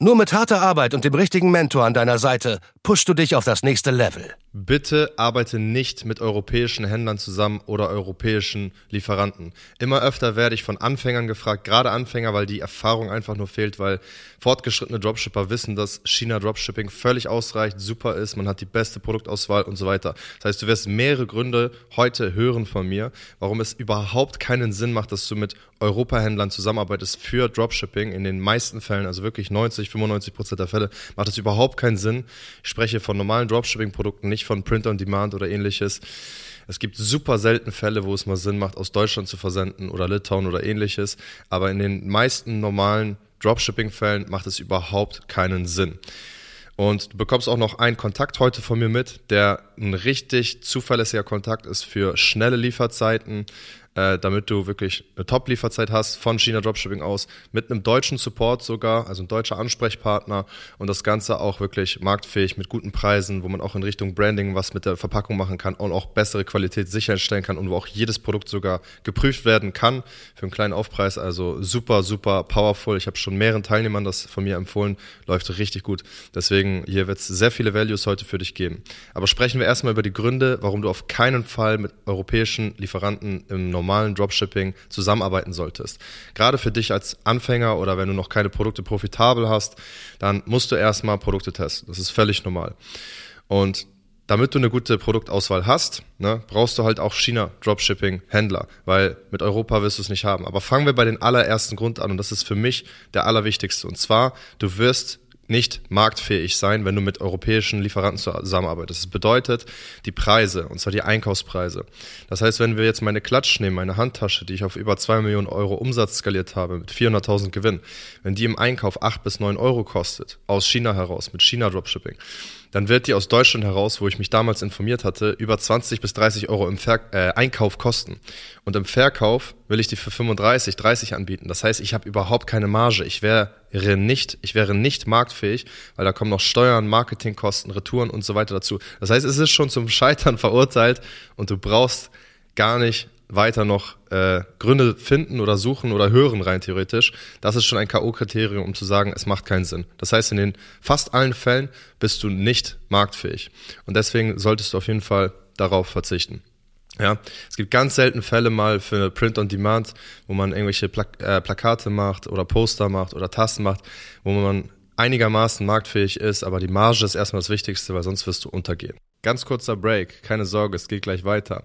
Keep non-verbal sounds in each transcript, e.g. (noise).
Nur mit harter Arbeit und dem richtigen Mentor an deiner Seite pushst du dich auf das nächste Level. Bitte arbeite nicht mit europäischen Händlern zusammen oder europäischen Lieferanten. Immer öfter werde ich von Anfängern gefragt, gerade Anfänger, weil die Erfahrung einfach nur fehlt, weil fortgeschrittene Dropshipper wissen, dass China Dropshipping völlig ausreicht, super ist, man hat die beste Produktauswahl und so weiter. Das heißt, du wirst mehrere Gründe heute hören von mir, warum es überhaupt keinen Sinn macht, dass du mit Europahändlern zusammenarbeitest für Dropshipping. In den meisten Fällen, also wirklich 90, 95 Prozent der Fälle, macht es überhaupt keinen Sinn. Ich spreche von normalen Dropshipping-Produkten, nicht von Print on Demand oder ähnliches. Es gibt super selten Fälle, wo es mal Sinn macht, aus Deutschland zu versenden oder Litauen oder ähnliches. Aber in den meisten normalen Dropshipping-Fällen macht es überhaupt keinen Sinn. Und du bekommst auch noch einen Kontakt heute von mir mit, der ein richtig zuverlässiger Kontakt ist für schnelle Lieferzeiten, äh, damit du wirklich eine Top-Lieferzeit hast von China Dropshipping aus, mit einem deutschen Support sogar, also ein deutscher Ansprechpartner und das Ganze auch wirklich marktfähig mit guten Preisen, wo man auch in Richtung Branding was mit der Verpackung machen kann und auch bessere Qualität sicherstellen kann und wo auch jedes Produkt sogar geprüft werden kann für einen kleinen Aufpreis. Also super, super powerful. Ich habe schon mehreren Teilnehmern das von mir empfohlen, läuft richtig gut. Deswegen hier wird es sehr viele Values heute für dich geben. Aber sprechen wir erstmal über die Gründe, warum du auf keinen Fall mit europäischen Lieferanten im normalen normalen Dropshipping zusammenarbeiten solltest. Gerade für dich als Anfänger oder wenn du noch keine Produkte profitabel hast, dann musst du erstmal Produkte testen. Das ist völlig normal. Und damit du eine gute Produktauswahl hast, ne, brauchst du halt auch China Dropshipping Händler, weil mit Europa wirst du es nicht haben. Aber fangen wir bei den allerersten Grund an und das ist für mich der allerwichtigste. Und zwar, du wirst nicht marktfähig sein, wenn du mit europäischen Lieferanten zusammenarbeitest. Das bedeutet die Preise, und zwar die Einkaufspreise. Das heißt, wenn wir jetzt meine Klatsch nehmen, meine Handtasche, die ich auf über zwei Millionen Euro Umsatz skaliert habe, mit 400.000 Gewinn, wenn die im Einkauf acht bis neun Euro kostet, aus China heraus, mit China Dropshipping, dann wird die aus Deutschland heraus, wo ich mich damals informiert hatte, über 20 bis 30 Euro im Ver äh, Einkauf kosten. Und im Verkauf will ich die für 35, 30 anbieten. Das heißt, ich habe überhaupt keine Marge. Ich wäre nicht, ich wäre nicht marktfähig, weil da kommen noch Steuern, Marketingkosten, Retouren und so weiter dazu. Das heißt, es ist schon zum Scheitern verurteilt und du brauchst gar nicht weiter noch äh, Gründe finden oder suchen oder hören rein theoretisch, das ist schon ein K.O.-Kriterium, um zu sagen, es macht keinen Sinn. Das heißt, in den fast allen Fällen bist du nicht marktfähig. Und deswegen solltest du auf jeden Fall darauf verzichten. Ja, es gibt ganz selten Fälle mal für Print on Demand, wo man irgendwelche Pla äh, Plakate macht oder Poster macht oder Tasten macht, wo man einigermaßen marktfähig ist, aber die Marge ist erstmal das Wichtigste, weil sonst wirst du untergehen. Ganz kurzer Break, keine Sorge, es geht gleich weiter.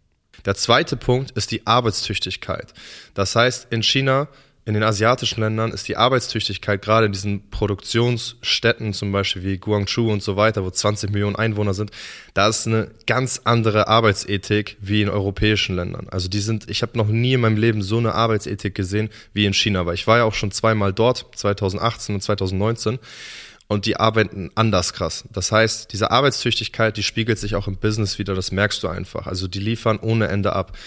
Der zweite Punkt ist die Arbeitstüchtigkeit. Das heißt, in China, in den asiatischen Ländern ist die Arbeitstüchtigkeit gerade in diesen Produktionsstädten, zum Beispiel wie Guangzhou und so weiter, wo 20 Millionen Einwohner sind, da ist eine ganz andere Arbeitsethik wie in europäischen Ländern. Also die sind, ich habe noch nie in meinem Leben so eine Arbeitsethik gesehen wie in China, weil ich war ja auch schon zweimal dort, 2018 und 2019 und die arbeiten anders krass. Das heißt, diese Arbeitstüchtigkeit, die spiegelt sich auch im Business wieder, das merkst du einfach. Also die liefern ohne Ende ab.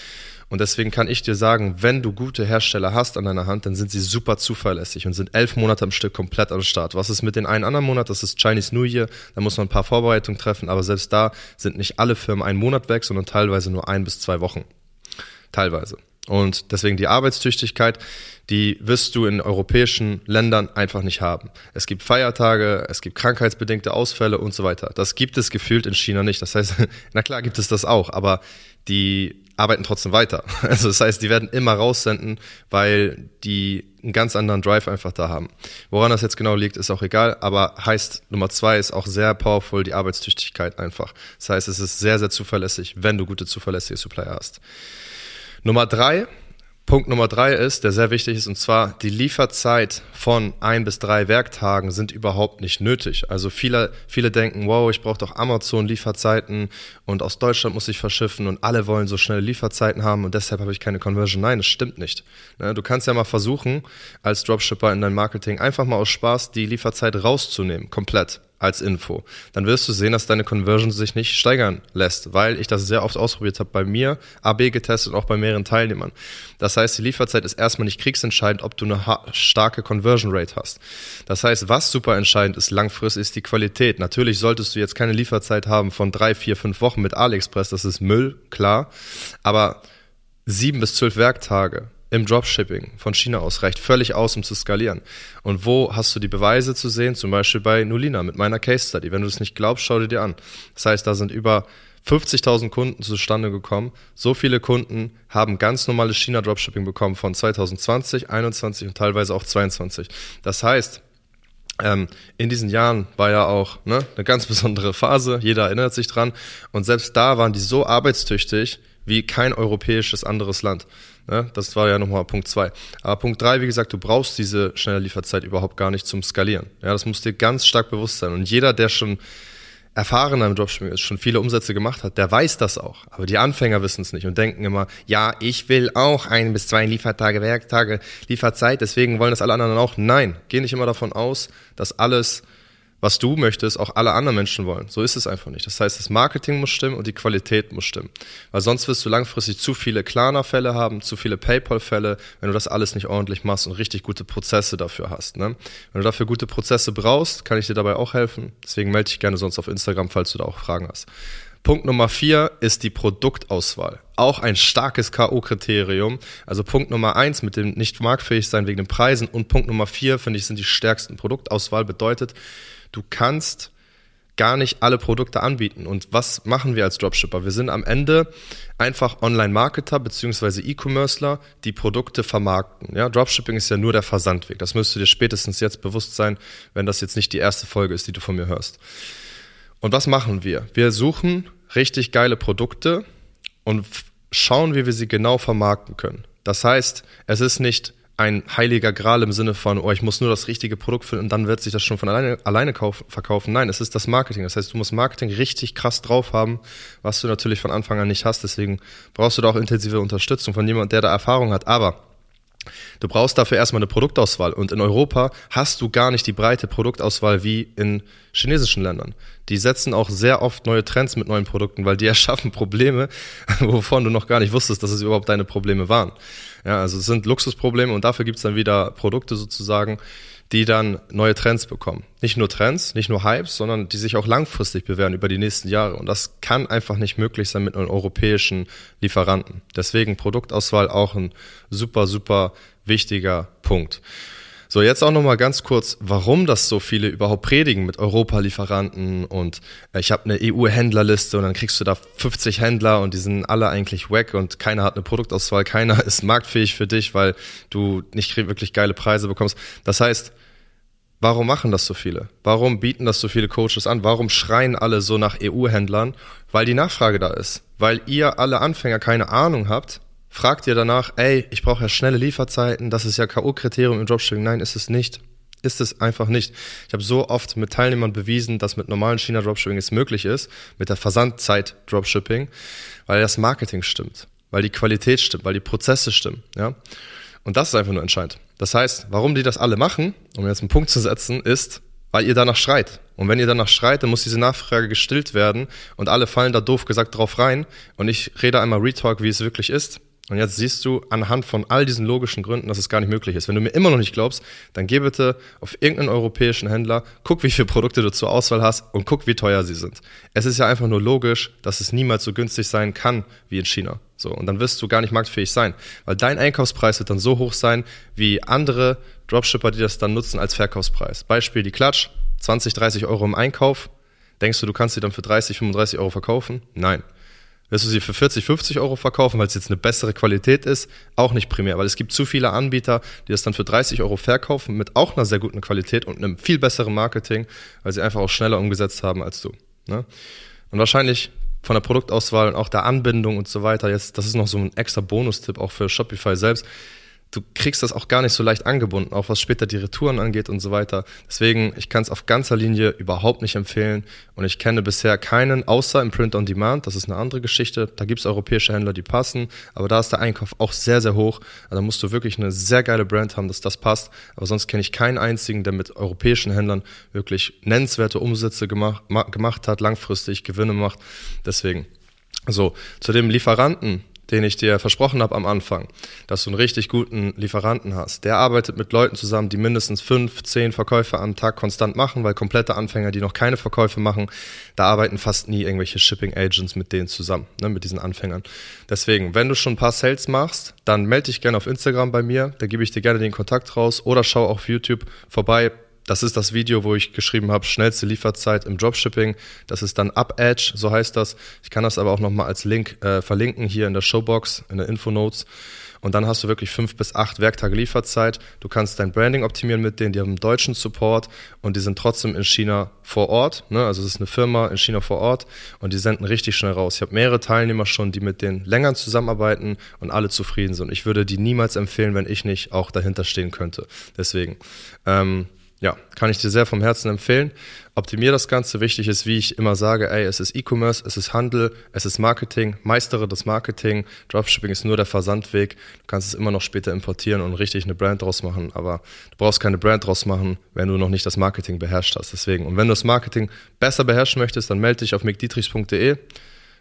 Und deswegen kann ich dir sagen, wenn du gute Hersteller hast an deiner Hand, dann sind sie super zuverlässig und sind elf Monate am Stück komplett am Start. Was ist mit den einen anderen Monat? Das ist Chinese New Year. Da muss man ein paar Vorbereitungen treffen, aber selbst da sind nicht alle Firmen einen Monat weg, sondern teilweise nur ein bis zwei Wochen. Teilweise. Und deswegen die Arbeitstüchtigkeit, die wirst du in europäischen Ländern einfach nicht haben. Es gibt Feiertage, es gibt krankheitsbedingte Ausfälle und so weiter. Das gibt es gefühlt in China nicht. Das heißt, (laughs) na klar gibt es das auch, aber die arbeiten trotzdem weiter. (laughs) Also das heißt, die werden immer raussenden, weil die einen ganz anderen Drive einfach da haben. Woran das jetzt genau liegt, ist auch egal, aber heißt Nummer zwei ist auch sehr powerful, die Arbeitstüchtigkeit einfach. Das heißt, es ist sehr, sehr zuverlässig, wenn du gute zuverlässige Supplier hast. Nummer drei Punkt Nummer drei ist, der sehr wichtig ist, und zwar die Lieferzeit von ein bis drei Werktagen sind überhaupt nicht nötig. Also viele, viele denken, wow, ich brauche doch Amazon-Lieferzeiten und aus Deutschland muss ich verschiffen und alle wollen so schnelle Lieferzeiten haben und deshalb habe ich keine Conversion. Nein, das stimmt nicht. Ne, du kannst ja mal versuchen, als Dropshipper in deinem Marketing einfach mal aus Spaß die Lieferzeit rauszunehmen, komplett als Info, dann wirst du sehen, dass deine Conversion sich nicht steigern lässt, weil ich das sehr oft ausprobiert habe bei mir, AB getestet und auch bei mehreren Teilnehmern. Das heißt, die Lieferzeit ist erstmal nicht kriegsentscheidend, ob du eine starke Conversion Rate hast. Das heißt, was super entscheidend ist langfristig, ist die Qualität. Natürlich solltest du jetzt keine Lieferzeit haben von drei, vier, fünf Wochen mit AliExpress, das ist Müll, klar, aber sieben bis zwölf Werktage im Dropshipping von China aus reicht völlig aus, um zu skalieren. Und wo hast du die Beweise zu sehen? Zum Beispiel bei Nulina mit meiner Case Study. Wenn du es nicht glaubst, schau dir die an. Das heißt, da sind über 50.000 Kunden zustande gekommen. So viele Kunden haben ganz normales China Dropshipping bekommen von 2020, 21 und teilweise auch 22. Das heißt, ähm, in diesen Jahren war ja auch ne, eine ganz besondere Phase. Jeder erinnert sich dran. Und selbst da waren die so arbeitstüchtig wie kein europäisches anderes Land. Ne? Das war ja nochmal Punkt zwei. Aber Punkt drei, wie gesagt, du brauchst diese schnelle Lieferzeit überhaupt gar nicht zum Skalieren. Ja, das muss dir ganz stark bewusst sein. Und jeder, der schon erfahrener im Dropshipping ist, schon viele Umsätze gemacht hat, der weiß das auch. Aber die Anfänger wissen es nicht und denken immer, ja, ich will auch ein bis zwei Liefertage, Werktage, Lieferzeit, deswegen wollen das alle anderen auch. Nein, geh nicht immer davon aus, dass alles was du möchtest, auch alle anderen Menschen wollen. So ist es einfach nicht. Das heißt, das Marketing muss stimmen und die Qualität muss stimmen. Weil sonst wirst du langfristig zu viele Klarna-Fälle haben, zu viele PayPal-Fälle, wenn du das alles nicht ordentlich machst und richtig gute Prozesse dafür hast. Ne? Wenn du dafür gute Prozesse brauchst, kann ich dir dabei auch helfen. Deswegen melde dich gerne sonst auf Instagram, falls du da auch Fragen hast. Punkt Nummer vier ist die Produktauswahl. Auch ein starkes K.O.-Kriterium. Also Punkt Nummer eins mit dem nicht marktfähig sein wegen den Preisen und Punkt Nummer vier, finde ich, sind die stärksten Produktauswahl. Bedeutet, du kannst gar nicht alle Produkte anbieten. Und was machen wir als Dropshipper? Wir sind am Ende einfach Online-Marketer beziehungsweise E-Commercer, die Produkte vermarkten. Ja, Dropshipping ist ja nur der Versandweg. Das müsste dir spätestens jetzt bewusst sein, wenn das jetzt nicht die erste Folge ist, die du von mir hörst. Und was machen wir? Wir suchen richtig geile Produkte und schauen, wie wir sie genau vermarkten können. Das heißt, es ist nicht ein heiliger Gral im Sinne von, oh, ich muss nur das richtige Produkt finden und dann wird sich das schon von alleine, alleine kauf, verkaufen. Nein, es ist das Marketing. Das heißt, du musst Marketing richtig krass drauf haben, was du natürlich von Anfang an nicht hast. Deswegen brauchst du da auch intensive Unterstützung von jemandem, der da Erfahrung hat. Aber Du brauchst dafür erstmal eine Produktauswahl. Und in Europa hast du gar nicht die breite Produktauswahl wie in chinesischen Ländern. Die setzen auch sehr oft neue Trends mit neuen Produkten, weil die (laughs) erschaffen Probleme, wovon du noch gar nicht wusstest, dass es überhaupt deine Probleme waren. Ja, also es sind Luxusprobleme und dafür gibt's dann wieder Produkte sozusagen, die dann neue Trends bekommen. Nicht nur Trends, nicht nur Hypes, sondern die sich auch langfristig bewähren über die nächsten Jahre. Und das kann einfach nicht möglich sein mit einem europäischen Lieferanten. Deswegen Produktauswahl auch ein super, super wichtiger Punkt. So, jetzt auch nochmal ganz kurz, warum das so viele überhaupt predigen mit Europa-Lieferanten und äh, ich habe eine EU-Händlerliste und dann kriegst du da 50 Händler und die sind alle eigentlich wack und keiner hat eine Produktauswahl, keiner (laughs) ist marktfähig für dich, weil du nicht wirklich geile Preise bekommst. Das heißt, warum machen das so viele? Warum bieten das so viele Coaches an? Warum schreien alle so nach EU-Händlern? Weil die Nachfrage da ist. Weil ihr alle Anfänger keine Ahnung habt, fragt ihr danach, ey, ich brauche ja schnelle Lieferzeiten, das ist ja K.O.-Kriterium im Dropshipping. Nein, ist es nicht. Ist es einfach nicht. Ich habe so oft mit Teilnehmern bewiesen, dass mit normalen China-Dropshipping es möglich ist, mit der Versandzeit-Dropshipping, weil das Marketing stimmt, weil die Qualität stimmt, weil die Prozesse stimmen. Ja? Und das ist einfach nur entscheidend. Das heißt, warum die das alle machen, um jetzt einen Punkt zu setzen, ist, weil ihr danach schreit. Und wenn ihr danach schreit, dann muss diese Nachfrage gestillt werden und alle fallen da doof gesagt drauf rein. Und ich rede einmal Retalk, wie es wirklich ist. Und jetzt siehst du anhand von all diesen logischen Gründen, dass es gar nicht möglich ist. Wenn du mir immer noch nicht glaubst, dann geh bitte auf irgendeinen europäischen Händler, guck, wie viele Produkte du zur Auswahl hast und guck, wie teuer sie sind. Es ist ja einfach nur logisch, dass es niemals so günstig sein kann wie in China. So, und dann wirst du gar nicht marktfähig sein, weil dein Einkaufspreis wird dann so hoch sein wie andere Dropshipper, die das dann nutzen als Verkaufspreis. Beispiel die Klatsch, 20, 30 Euro im Einkauf. Denkst du, du kannst sie dann für 30, 35 Euro verkaufen? Nein Wirst du sie für 40, 50 Euro verkaufen, weil es jetzt eine bessere Qualität ist? Auch nicht primär, weil es gibt zu viele Anbieter, die das dann für 30 Euro verkaufen mit auch einer sehr guten Qualität und einem viel besseren Marketing, weil sie einfach auch schneller umgesetzt haben als du. Ne? Und wahrscheinlich von der Produktauswahl und auch der Anbindung und so weiter, jetzt, das ist noch so ein extra Bonustipp auch für Shopify selbst du kriegst das auch gar nicht so leicht angebunden, auch was später die Retouren angeht und so weiter. Deswegen, ich kann es auf ganzer Linie überhaupt nicht empfehlen und ich kenne bisher keinen, außer im Print on Demand, das ist eine andere Geschichte. Da gibt es europäische Händler, die passen, aber da ist der Einkauf auch sehr, sehr hoch. Also da musst du wirklich eine sehr geile Brand haben, dass das passt. Aber sonst kenne ich keinen einzigen, der mit europäischen Händlern wirklich nennenswerte Umsätze gemacht, gemacht hat, langfristig Gewinne macht. Deswegen. So, zu dem Lieferanten, den ich dir versprochen habe am Anfang, dass du einen richtig guten Lieferanten hast. Der arbeitet mit Leuten zusammen, die mindestens fünf, zehn Verkäufe am Tag konstant machen, weil komplette Anfänger, die noch keine Verkäufe machen, da arbeiten fast nie irgendwelche Shipping Agents mit denen zusammen, ne, mit diesen Anfängern. Deswegen, wenn du schon ein paar Sales machst, dann melde dich gerne auf Instagram bei mir, da gebe ich dir gerne den Kontakt raus oder schau auf YouTube vorbei, das ist das Video, wo ich geschrieben habe, schnellste Lieferzeit im Dropshipping. Das ist dann UpEdge, so heißt das. Ich kann das aber auch nochmal als Link äh, verlinken hier in der Showbox, in der Infonotes. Und dann hast du wirklich fünf bis acht Werktage Lieferzeit. Du kannst dein Branding optimieren mit denen, die haben deutschen Support und die sind trotzdem in China vor Ort. Ne? Also es ist eine Firma in China vor Ort und die senden richtig schnell raus. Ich habe mehrere Teilnehmer schon, die mit denen länger zusammenarbeiten und alle zufrieden sind. Ich würde die niemals empfehlen, wenn ich nicht auch dahinter stehen könnte. Deswegen. Ähm, ja, kann ich dir sehr vom Herzen empfehlen. Optimier das Ganze. Wichtig ist, wie ich immer sage, ey, es ist E-Commerce, es ist Handel, es ist Marketing. Meistere das Marketing. Dropshipping ist nur der Versandweg. Du kannst es immer noch später importieren und richtig eine Brand draus machen. Aber du brauchst keine Brand draus machen, wenn du noch nicht das Marketing beherrscht hast. Deswegen. Und wenn du das Marketing besser beherrschen möchtest, dann melde dich auf mickdietrichs.de.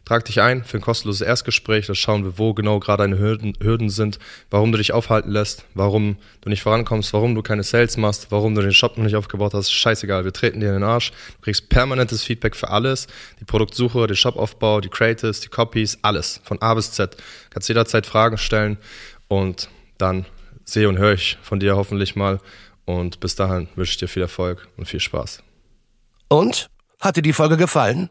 Trag dich ein für ein kostenloses Erstgespräch, da schauen wir, wo genau gerade deine Hürden, Hürden sind, warum du dich aufhalten lässt, warum du nicht vorankommst, warum du keine Sales machst, warum du den Shop noch nicht aufgebaut hast. Scheißegal, wir treten dir in den Arsch. Du kriegst permanentes Feedback für alles. Die Produktsuche, den Shopaufbau, die Creatives, die Copies, alles. Von A bis Z. Kannst jederzeit Fragen stellen und dann sehe und höre ich von dir hoffentlich mal. Und bis dahin wünsche ich dir viel Erfolg und viel Spaß. Und? Hat dir die Folge gefallen?